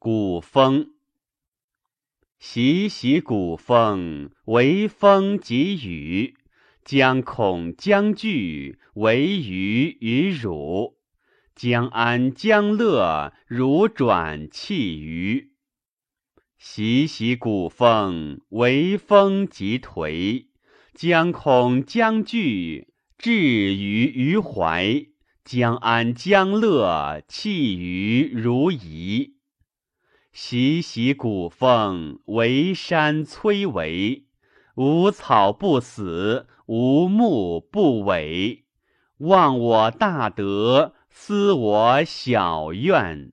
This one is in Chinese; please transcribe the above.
古风。习习古风，为风及雨。将恐将惧，为虞与汝。将安将乐，汝转弃于。习习古风，为风及颓。将恐将惧，至于于怀。将安将乐，弃于如夷。习习古风，为山摧围。无草不死，无木不萎。忘我大德，思我小怨。